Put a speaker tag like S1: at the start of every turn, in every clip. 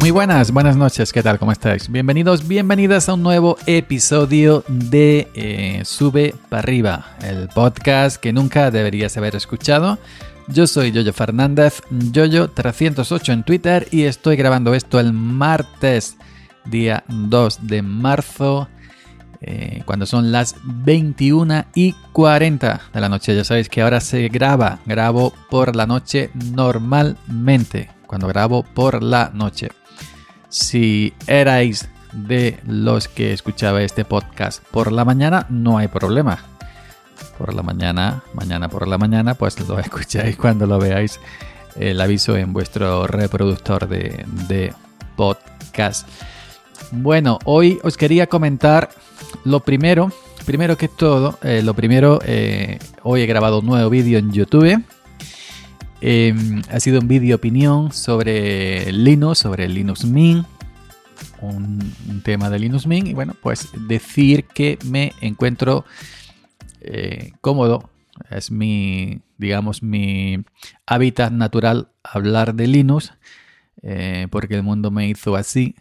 S1: Muy buenas, buenas noches, ¿qué tal? ¿Cómo estáis? Bienvenidos, bienvenidas a un nuevo episodio de eh, Sube para arriba, el podcast que nunca deberías haber escuchado. Yo soy Yoyo Fernández, Yoyo308 en Twitter y estoy grabando esto el martes, día 2 de marzo, eh, cuando son las 21 y 40 de la noche. Ya sabéis que ahora se graba, grabo por la noche normalmente, cuando grabo por la noche. Si erais de los que escuchaba este podcast por la mañana, no hay problema. Por la mañana, mañana por la mañana, pues lo escucháis cuando lo veáis el aviso en vuestro reproductor de, podcast. Bueno, hoy os quería comentar lo primero, primero que todo, eh, lo primero, eh, hoy he grabado un nuevo vídeo en YouTube Em, ha sido un vídeo opinión sobre Linux, sobre Linux Mint, un, tema de Linux Mint. Y bueno, pues decir que me encuentro eh, cómodo. Es mi, digamos, mi hábitat natural hablar de Linux, eh, porque el mundo me hizo así.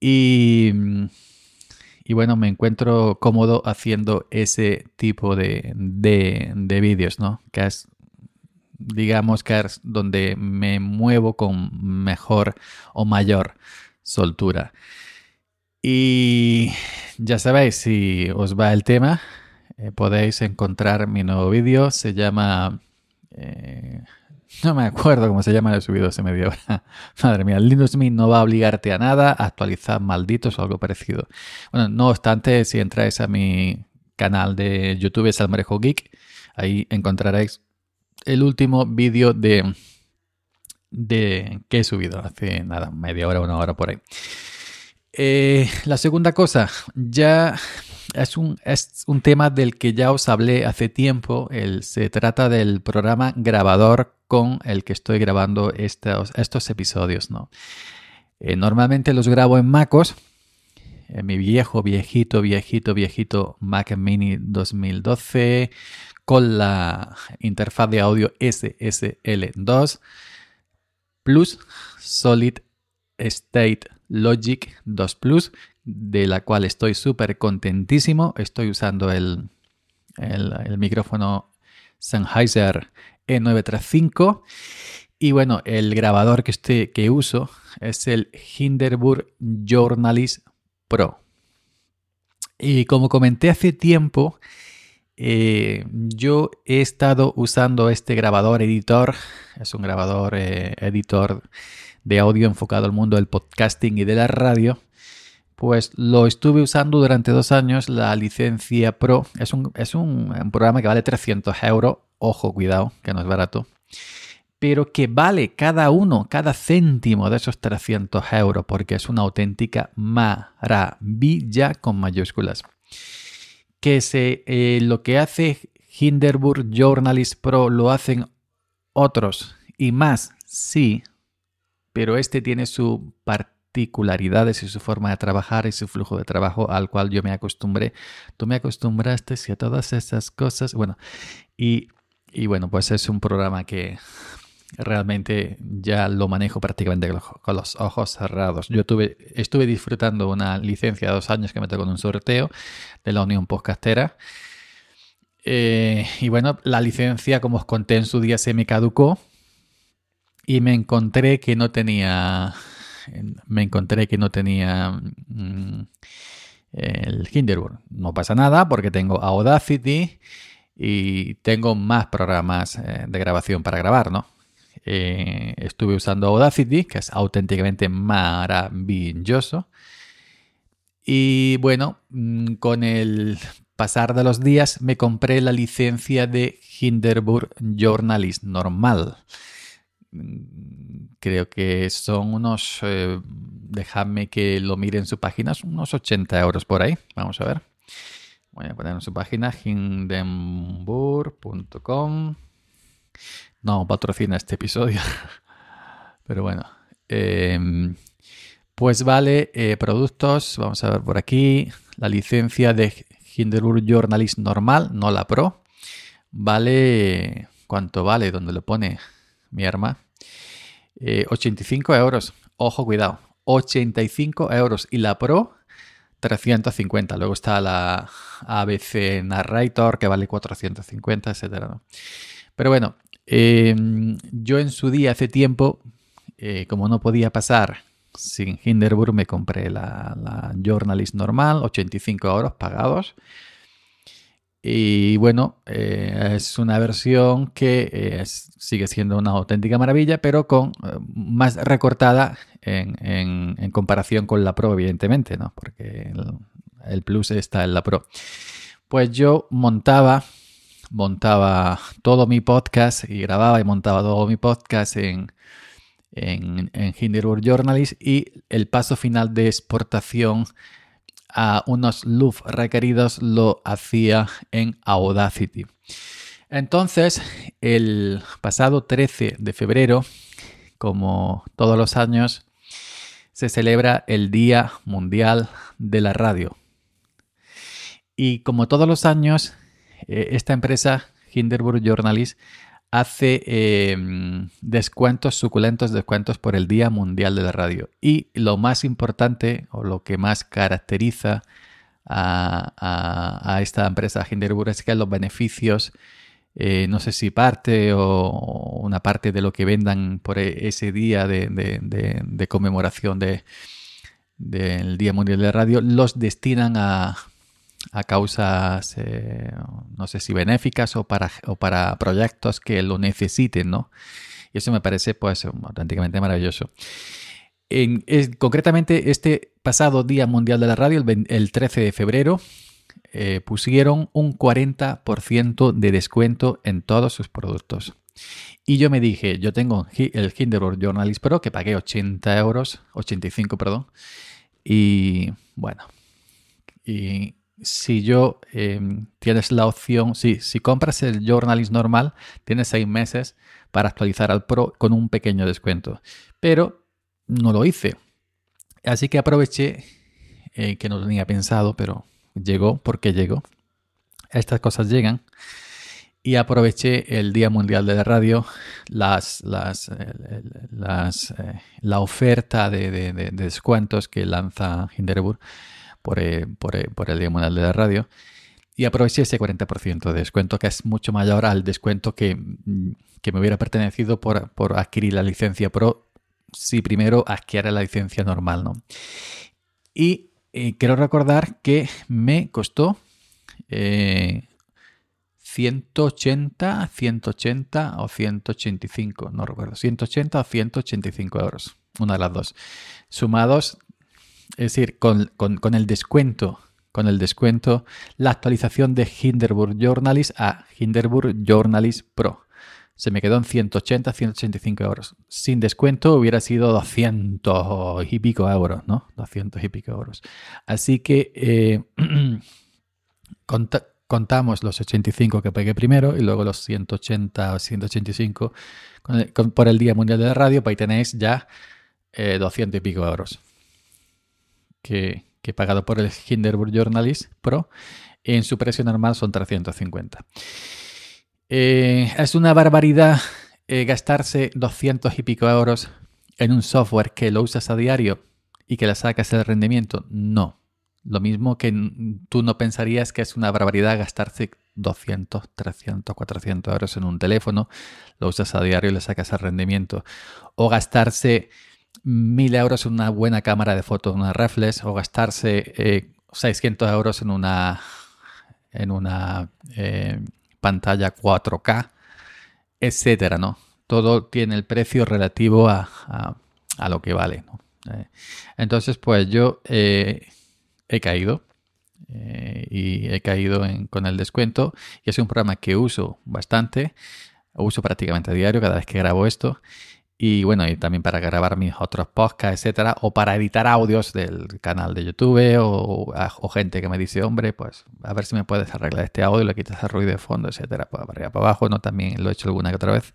S1: Y, y, bueno, me encuentro cómodo haciendo ese tipo de, de, de vídeos, ¿no? Que es digamos que es donde me muevo con mejor o mayor soltura. Y ya sabéis, si os va el tema, eh, podéis encontrar mi nuevo vídeo. Se llama... Eh, no me acuerdo cómo se llama, he subido hace media hora. Madre mía, Linux Mint no va a obligarte a nada, actualizar malditos o algo parecido. Bueno, no obstante, si entráis a mi canal de YouTube Salmarejo Geek, ahí encontraréis el último vídeo de, de que he subido hace nada, media hora, una hora por ahí. Eh, la segunda cosa, ya es un, es un tema del que ya os hablé hace tiempo. El, se trata del programa grabador con el que estoy grabando estos, estos episodios. ¿no? Eh, normalmente los grabo en MacOS, en mi viejo, viejito, viejito, viejito Mac Mini 2012 con la interfaz de audio SSL2 Plus Solid State Logic 2 Plus, de la cual estoy súper contentísimo. Estoy usando el, el, micrófono Sennheiser E935. Y bueno, el grabador que, estoy, que uso es el Hinderburg Journalist Pro. Y como comenté hace tiempo, eh, yo he estado usando este grabador editor, es un grabador eh, editor de audio enfocado al mundo del podcasting y de la radio. Pues lo estuve usando durante dos años, la licencia Pro. Es un, es un, programa que vale 300 euros. Ojo, cuidado, que no es barato. Pero que vale cada uno, cada céntimo de esos 300 euros, porque es una auténtica maravilla con mayúsculas que se, eh, lo que hace Hinderburg Journalist Pro lo hacen otros y más, sí, pero este tiene su particularidades y su forma de trabajar y su flujo de trabajo al cual yo me acostumbré. Tú me acostumbraste a todas esas cosas. Bueno, y, y bueno, pues es un programa que realmente ya lo manejo prácticamente con los ojos cerrados. Yo tuve, estuve disfrutando una licencia de dos años que me tocó en un sorteo de la Unión Podcastera. Eh, y bueno, la licencia, como os conté en su día, se me caducó y me encontré que no tenía, me encontré que no tenía mm, el Hinderburg. No pasa nada porque tengo Audacity y tengo más programas eh, de grabación para grabar, ¿no? Eh, estuve usando Audacity, que es auténticamente maravilloso. Y bueno, mm, con el pasar de los días me compré la licencia de Hinderburg Journalist normal. Mm, creo que son unos, eh, dejadme que lo mire en su página, unos 80 euros por ahí. Vamos a ver. Voy a poner en su página hindenburg.com. No patrocina este episodio. Pero bueno. Em, pues vale, eh, productos, vamos a ver por aquí, la licencia de Hinderburg Journalist normal, no la Pro, vale, ¿cuánto vale? ¿Dónde lo pone mi arma? 85 eh, euros, ojo, cuidado, 85 euros y la Pro 350. Luego está la ABC Narrator que vale 450, etc. Pero bueno, em, yo en su día, hace tiempo, eh, como no podía pasar sin Hinderburg, me compré la, Journalist normal, 85 euros pagados. Y bueno, eh, es una versión que eh, sigue siendo una auténtica maravilla, pero con más recortada en, comparación con la Pro, evidentemente, ¿no? Porque el, Plus está en la Pro. Pues yo montaba, montaba todo mi podcast y grababa y montaba todo mi podcast en, en, en Hinderburg Journalist y el paso final de exportación a unos loops requeridos lo hacía en Audacity. Entonces, el pasado 13 de febrero, como todos los años, se celebra el Día Mundial de la Radio. Y como todos los años, eh, esta empresa, Hinderburg Journalist, hace em, descuentos, suculentos descuentos por el Día Mundial de la Radio. Y lo más importante o lo que más caracteriza a, esta empresa Hinderburg es que los beneficios, eh, no sé si parte o una parte de lo que vendan por e, ese día de, conmemoración del Día Mundial de la Radio, los destinan a, a causas, eh, no sé si benéficas o para, o para proyectos que lo necesiten, ¿no? Y eso me parece, pues, auténticamente maravilloso. En, concretamente, este pasado Día Mundial de la Radio, el, 13 de febrero, eh, pusieron un 40% de descuento en todos sus productos. Y yo me dije, yo tengo el Hindenburg Journalist Pro que pagué 80 euros, 85, perdón. Y bueno, y si yo em, tienes la opción, si, si compras el Journalist normal, tienes seis meses para actualizar al Pro con un pequeño descuento. Pero no lo hice. Así que aproveché, eh, que no tenía pensado, pero llegó porque llegó. Estas cosas llegan. Y aproveché el Día Mundial de la Radio, las, las, las eh, la oferta de, de, descuentos que lanza Hinderburg eh, por, el Día Mundial de la Radio. Y aproveché ese 40% de descuento, que es mucho mayor al descuento que, mm, me hubiera pertenecido por, adquirir la licencia Pro si primero adquiere la licencia normal. ¿no? Y eh, quiero recordar que me costó 180, eh, 180 o 185, no recuerdo, 180 o 185 euros, una de las dos. Sumados es decir, con, el descuento, con el descuento, la actualización de Hinderburg Journalist a Hinderburg Journalist Pro. Se me quedó en 180, 185 euros. Sin descuento hubiera sido 200 y pico euros, ¿no? 200 y pico euros. Así que eh, contamos los 85 que pegué primero y luego los 180 o 185 por el Día Mundial de la Radio, pues ahí tenéis ya 200 eh, y pico euros que, he pagado por el Hinderburg Journalist Pro. En su precio normal son 350. Eh, es una barbaridad eh, gastarse 200 y pico euros en un software que lo usas a diario y que le sacas el rendimiento. No. Lo mismo que tú no pensarías que es una barbaridad gastarse 200, 300, 400 euros en un teléfono, lo usas a diario y le sacas el rendimiento. O gastarse mil euros en una buena cámara de fotos, una reflex, o gastarse 600 eh, euros en una, en una eh, pantalla 4K, etcétera, ¿no? Todo tiene el precio relativo a, lo que vale, eh, entonces, pues yo he caído y he caído con el descuento y es un programa que uso bastante, uso prácticamente a diario cada vez que grabo esto y bueno, y también para grabar mis otros podcasts, etcétera, o para editar audios del canal de YouTube, o, o, gente que me dice, hombre, pues a ver si me puedes arreglar este audio, le quitas el ruido de fondo, etcétera, pues para arriba, para abajo, no, también lo he hecho alguna que otra vez.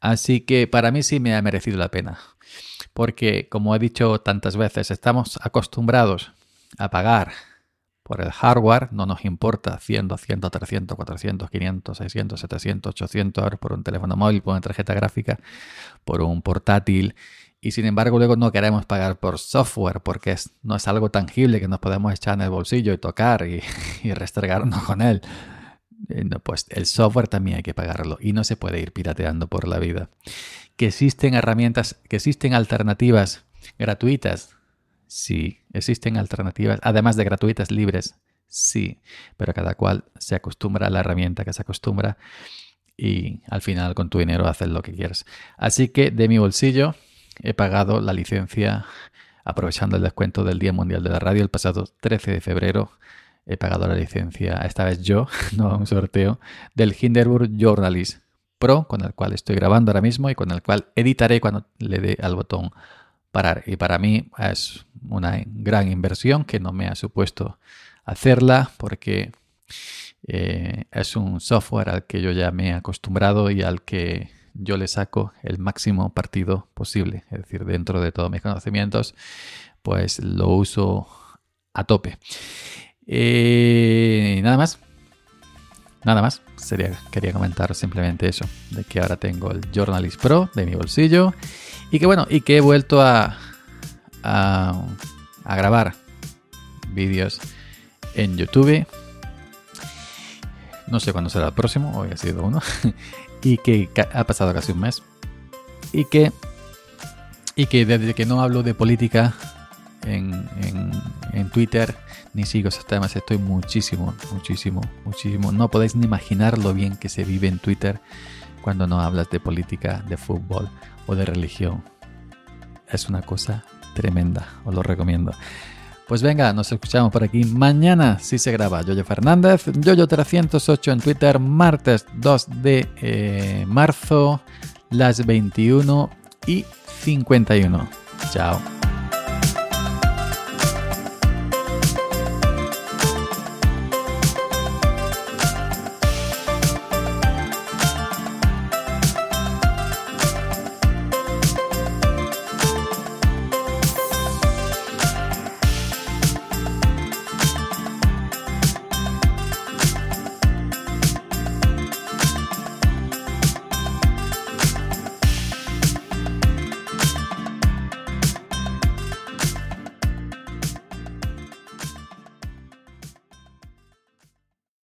S1: Así que para mí sí me ha merecido la pena, porque como he dicho tantas veces, estamos acostumbrados a pagar por el hardware, no nos importa 100, 200, 300, 400, 500, 600, 700, 800 euros por un teléfono móvil, por una tarjeta gráfica, por un portátil y sin embargo luego no queremos pagar por software porque no es algo tangible que nos podemos echar en el bolsillo y tocar y, y restregarnos con él. Eh, pues el software también hay que pagarlo y no se puede ir pirateando por la vida. Que existen herramientas, que existen alternativas gratuitas. Sí, existen alternativas, además de gratuitas libres. Sí, pero cada cual se acostumbra a la herramienta que se acostumbra y al final con tu dinero haces lo que quieras. Así que de mi bolsillo he pagado la licencia aprovechando el descuento del Día Mundial de la Radio el pasado 13 de febrero. He pagado la licencia, esta vez yo, no un sorteo, del Hinderburg Journalist Pro, con el cual estoy grabando ahora mismo y con el cual editaré cuando le dé al botón parar. Y para mí es una gran inversión que no me ha supuesto hacerla porque eh, es un software al que yo ya me he acostumbrado y al que yo le saco el máximo partido posible. Es decir, dentro de todos mis conocimientos, pues lo uso a tope. Eh, nada más. Nada más. Sería, quería comentar simplemente eso. De que ahora tengo el Journalist Pro de mi bolsillo. Y que bueno, y que he vuelto a, a, a grabar vídeos en YouTube. No sé cuándo será el próximo, hoy ha sido uno. y que ha pasado casi un mes. Y que, y que desde que no hablo de política en, en, Twitter, ni sigo esos estoy muchísimo, muchísimo, muchísimo. No podéis ni imaginar lo bien que se vive en Twitter cuando no hablas de política, de fútbol o de religión. Es una cosa tremenda, os lo recomiendo. Pues venga, nos escuchamos por aquí mañana si se graba. Yoyo Fernández, Yoyo308 en Twitter, martes 2 de eh, marzo, las 21 y 51. Chao.